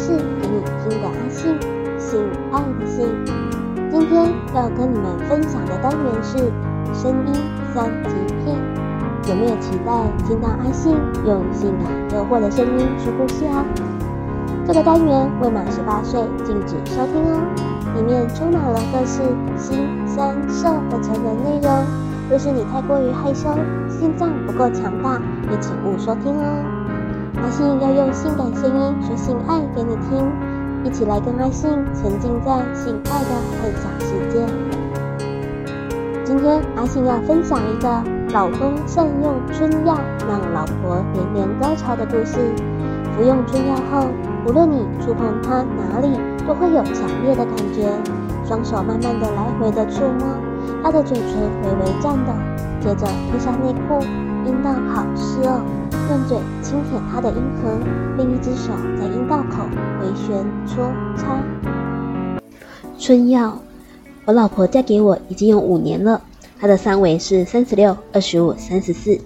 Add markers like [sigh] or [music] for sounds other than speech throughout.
是给你听的阿信，性爱的信。今天要跟你们分享的单元是声音三级片。有没有期待听到阿信用性感诱惑的声音说故事啊？这个单元未满十八岁禁止收听哦，里面充满了各式腥、膻、色的成人内容。若是你太过于害羞，心脏不够强大，也请勿收听哦。阿信要用性感声音说性爱给你听，一起来跟阿信沉浸在性爱的幻想世界。今天阿信要分享一个老公善用春药让老婆连连高潮的故事。服用春药后，无论你触碰他哪里，都会有强烈的感觉。双手慢慢的来回的触摸。他的嘴唇微微颤抖，接着脱下内裤，阴道好湿哦，用嘴轻舔他的阴核，另一只手在阴道口回旋搓擦。春药，我老婆嫁给我已经有五年了，她的三围是三十六、二十五、三十四，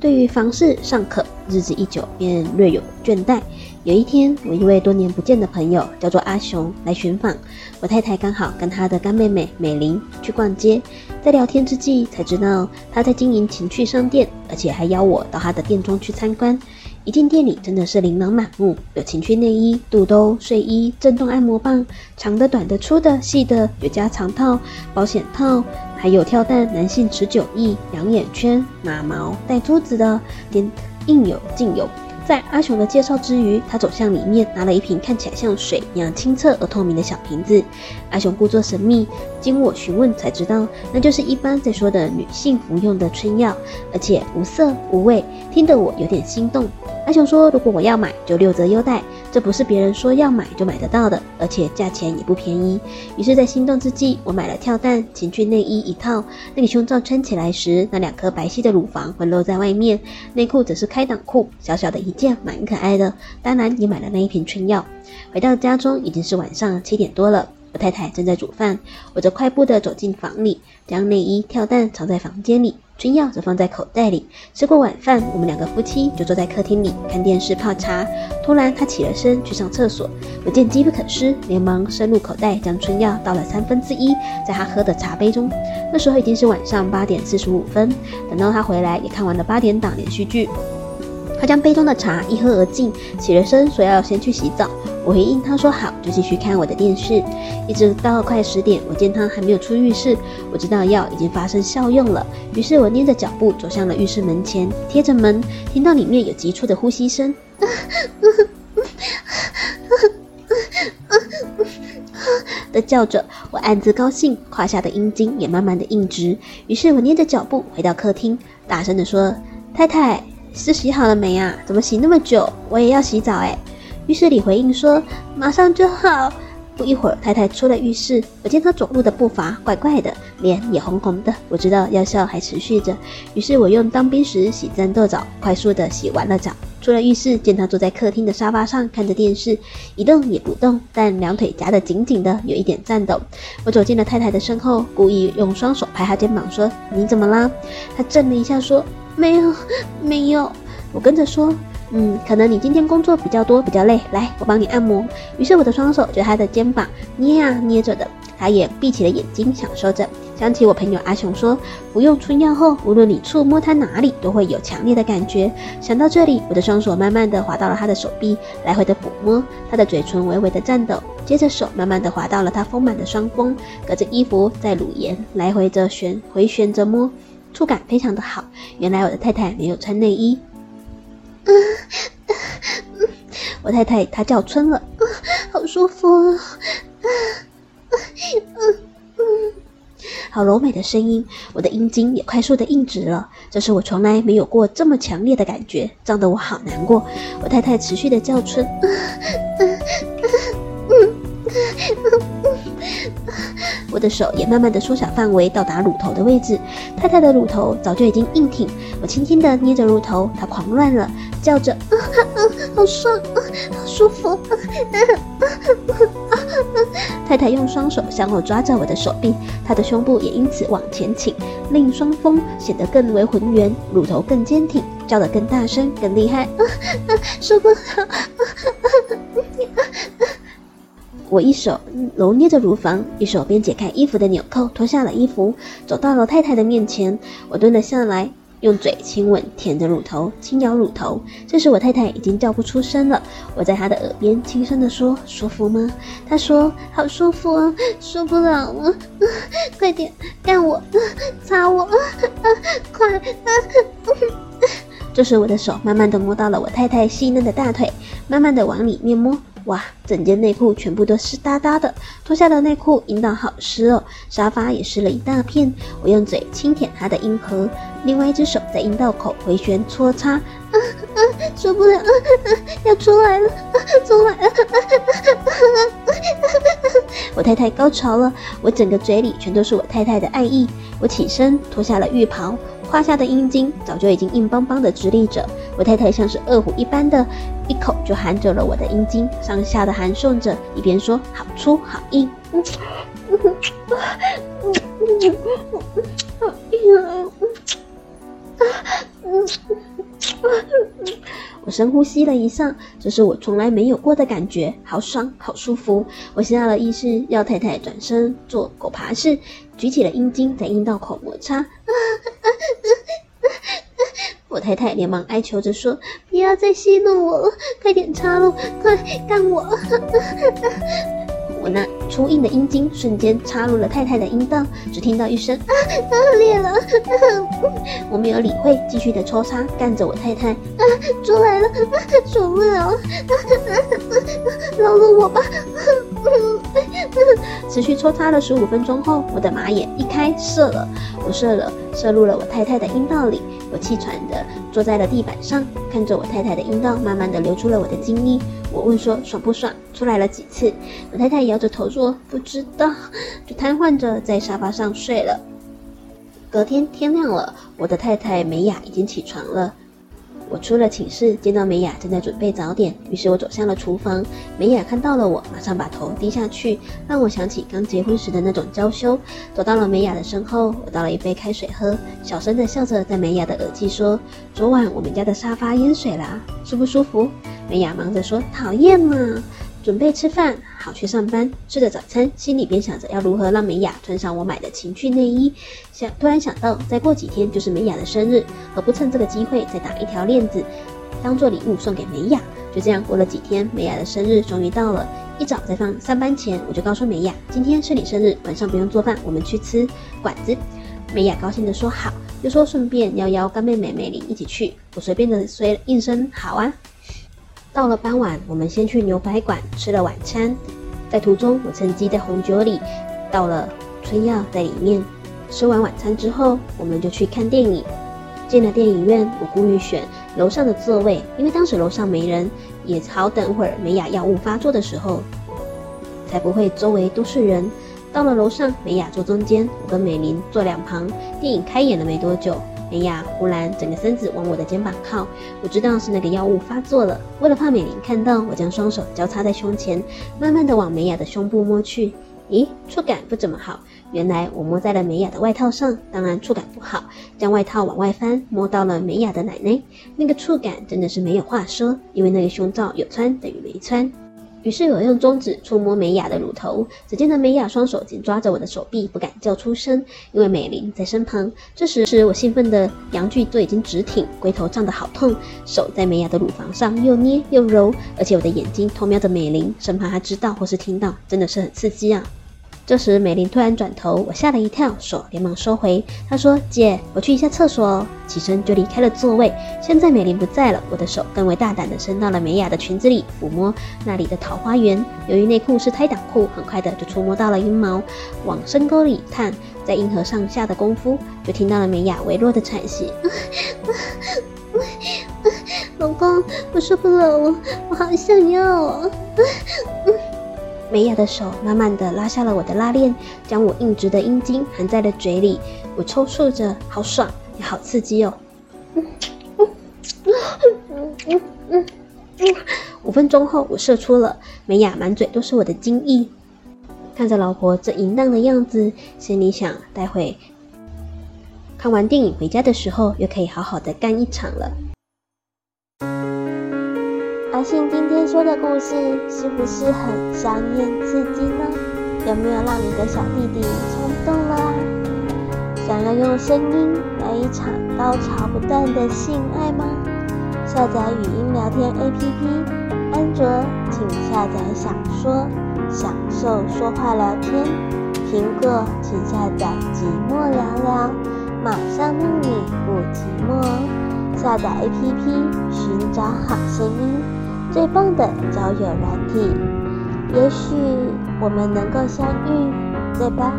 对于房事尚可，日子一久便略有倦怠。有一天，我一位多年不见的朋友叫做阿雄来寻访，我太太刚好跟她的干妹妹美玲去逛街，在聊天之际才知道她在经营情趣商店，而且还邀我到她的店中去参观。一进店里，真的是琳琅满目，有情趣内衣、肚兜、睡衣、震动按摩棒，长的、短的、粗的、细的，有加长套、保险套，还有跳蛋、男性持久翼、养眼圈、马毛、带珠子的，点应有尽有。在阿雄的介绍之余，他走向里面，拿了一瓶看起来像水一样清澈而透明的小瓶子。阿雄故作神秘，经我询问才知道，那就是一般在说的女性服用的春药，而且无色无味，听得我有点心动。阿雄说，如果我要买，就六折优待。这不是别人说要买就买得到的，而且价钱也不便宜。于是，在心动之际，我买了跳蛋、情趣内衣一套。那个胸罩穿起来时，那两颗白皙的乳房会露在外面；内裤则是开裆裤，小小的一件，蛮可爱的。当然，也买了那一瓶春药。回到家中，已经是晚上七点多了。我太太正在煮饭，我则快步地走进房里，将内衣、跳蛋藏在房间里。春药则放在口袋里。吃过晚饭，我们两个夫妻就坐在客厅里看电视泡茶。突然，他起了身去上厕所，我见机不可失，连忙伸入口袋，将春药倒了三分之一在他喝的茶杯中。那时候已经是晚上八点四十五分。等到他回来，也看完了八点档连续剧。他将杯中的茶一喝而尽，起了身说要先去洗澡。我回应他说好，就继续看我的电视。一直到快十点，我见他还没有出浴室，我知道药已经发生效用了。于是我捏着脚步走向了浴室门前，贴着门，听到里面有急促的呼吸声，[laughs] 的叫着。我暗自高兴，胯下的阴茎也慢慢的硬直。于是我捏着脚步回到客厅，大声的说：“太太。”是洗好了没啊？怎么洗那么久？我也要洗澡哎。浴室里回应说：“马上就好。”不一会儿，太太出了浴室，我见她走路的步伐怪怪的，脸也红红的。我知道药效还持续着，于是我用当兵时洗战斗澡，快速的洗完了澡。出了浴室，见他坐在客厅的沙发上看着电视，一动也不动，但两腿夹得紧紧的，有一点颤抖。我走进了太太的身后，故意用双手拍她肩膀说：“你怎么啦？”她震了一下说。没有，没有。我跟着说，嗯，可能你今天工作比较多，比较累。来，我帮你按摩。于是我的双手就在他的肩膀捏啊捏着的，他也闭起了眼睛，享受着。想起我朋友阿雄说，服用春药后，无论你触摸他哪里，都会有强烈的感觉。想到这里，我的双手慢慢的滑到了他的手臂，来回的抚摸，他的嘴唇微微的颤抖。接着手慢慢的滑到了他丰满的双峰，隔着衣服在乳沿来回着旋回旋着摸。触感非常的好，原来我的太太没有穿内衣。嗯，我太太她叫春了，好舒服，好柔美的声音，我的阴茎也快速的硬直了，这是我从来没有过这么强烈的感觉，胀得我好难过。我太太持续的叫春，嗯嗯嗯嗯嗯。我的手也慢慢的缩小范围，到达乳头的位置。太太的乳头早就已经硬挺，我轻轻的捏着乳头，她狂乱了，叫着，啊啊，好爽，好舒服。太太用双手向后抓着我的手臂，她的胸部也因此往前倾，令双峰显得更为浑圆，乳头更坚挺，叫得更大声、更厉害。受不了！我一手揉捏着乳房，一手边解开衣服的纽扣，脱下了衣服，走到了太太的面前。我蹲了下来。用嘴亲吻，舔着乳头，轻咬乳头。这时我太太已经叫不出声了。我在她的耳边轻声地说：“舒服吗？”她说：“好舒服啊，受不了了，快点干我，擦我，快！”这时我的手慢慢地摸到了我太太细嫩的大腿，慢慢地往里面摸。哇，整件内裤全部都湿哒哒的，脱下的内裤，阴道好湿哦，沙发也湿了一大片。我用嘴轻舔她的阴核，另外一只手在阴道口回旋搓擦，啊啊，受不了，啊啊，要出来了，啊，出来了，啊啊啊啊，我太太高潮了，我整个嘴里全都是我太太的爱意。我起身脱下了浴袍。胯下的阴茎早就已经硬邦邦的直立着，我太太像是饿虎一般的，一口就含着了我的阴茎，上下的含送着，一边说好粗好硬，好硬啊，我深呼吸了一下，这是我从来没有过的感觉，好爽，好舒服。我下了意识，要太太转身做狗爬式，举起了阴茎在阴道口摩擦。我太太连忙哀求着说：“不要再戏弄我了，快点插入，快干我！” [laughs] 我那粗硬的阴茎瞬间插入了太太的阴道，只听到一声“啊啊裂了！” [laughs] 我没有理会，继续的抽插，干着我太太。啊，出来了，受不了了，饶了我吧！[laughs] 持续抽插了十五分钟后，我的马眼一开射了，我射了，射入了我太太的阴道里。我气喘的坐在了地板上，看着我太太的阴道慢慢的流出了我的精液。我问说爽不爽？出来了几次？我太太摇着头说不知道，就瘫痪着在沙发上睡了。隔天天亮了，我的太太美雅已经起床了。我出了寝室，见到美雅正在准备早点，于是我走向了厨房。美雅看到了我，马上把头低下去，让我想起刚结婚时的那种娇羞。走到了美雅的身后，我倒了一杯开水喝，小声的笑着在美雅的耳际说：“昨晚我们家的沙发淹水啦，舒不舒服？”美雅忙着说：“讨厌嘛。”准备吃饭，好去上班。吃着早餐，心里边想着要如何让美雅穿上我买的情趣内衣。想突然想到，再过几天就是美雅的生日，何不趁这个机会再打一条链子，当做礼物送给美雅？就这样过了几天，美雅的生日终于到了。一早在上上班前，我就告诉美雅，今天是你生日，晚上不用做饭，我们去吃馆子。美雅高兴地说好，又说顺便要邀干妹妹美玲一起去。我随便的说应声好啊。到了傍晚，我们先去牛排馆吃了晚餐，在途中我趁机在红酒里倒了春药在里面。吃完晚餐之后，我们就去看电影。进了电影院，我故意选楼上的座位，因为当时楼上没人，也好等会儿美雅药物发作的时候，才不会周围都是人。到了楼上，美雅坐中间，我跟美玲坐两旁。电影开演了没多久。美雅忽然整个身子往我的肩膀靠，我知道是那个药物发作了。为了怕美玲看到，我将双手交叉在胸前，慢慢的往美雅的胸部摸去。咦，触感不怎么好。原来我摸在了美雅的外套上，当然触感不好。将外套往外翻，摸到了美雅的奶奶，那个触感真的是没有话说，因为那个胸罩有穿等于没穿。于是我用中指触摸美雅的乳头，只见得美雅双手紧抓着我的手臂，不敢叫出声，因为美玲在身旁。这时是我兴奋的阳具都已经直挺，龟头胀得好痛，手在美雅的乳房上又捏又揉，而且我的眼睛偷瞄着美玲，生怕她知道或是听到，真的是很刺激啊。这时，美玲突然转头，我吓了一跳，手连忙收回。她说：“姐，我去一下厕所哦。”起身就离开了座位。现在美玲不在了，我的手更为大胆地伸到了美雅的裙子里，抚摸那里的桃花源。由于内裤是胎挡裤，很快的就触摸到了阴毛。往深沟里探，在阴核上下的功夫，就听到了美雅微弱的喘息。老公，我受不了了，我好想要啊！美雅的手慢慢地拉下了我的拉链，将我硬直的阴茎含在了嘴里。我抽搐着，好爽，也好刺激哦。五分钟后，我射出了，美雅满嘴都是我的精液。看着老婆这淫荡的样子，心里想，待会看完电影回家的时候，又可以好好的干一场了。阿信今天说的故事是不是很香艳刺激呢？有没有让你的小弟弟冲动了啊？想要用声音来一场高潮不断的性爱吗？下载语音聊天 APP，安卓请下载享说，享受说话聊天；苹果请下载寂寞聊聊，马上让你不寂寞。下载 APP，寻找好声音。最棒的交友软体，也许我们能够相遇，对吧？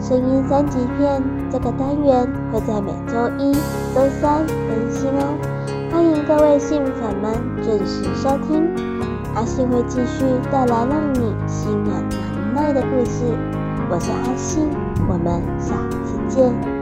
声音三级片这个单元会在每周一、周三更新哦，欢迎各位性粉们准时收听。阿信会继续带来让你心痒难耐的故事，我是阿信，我们下次见。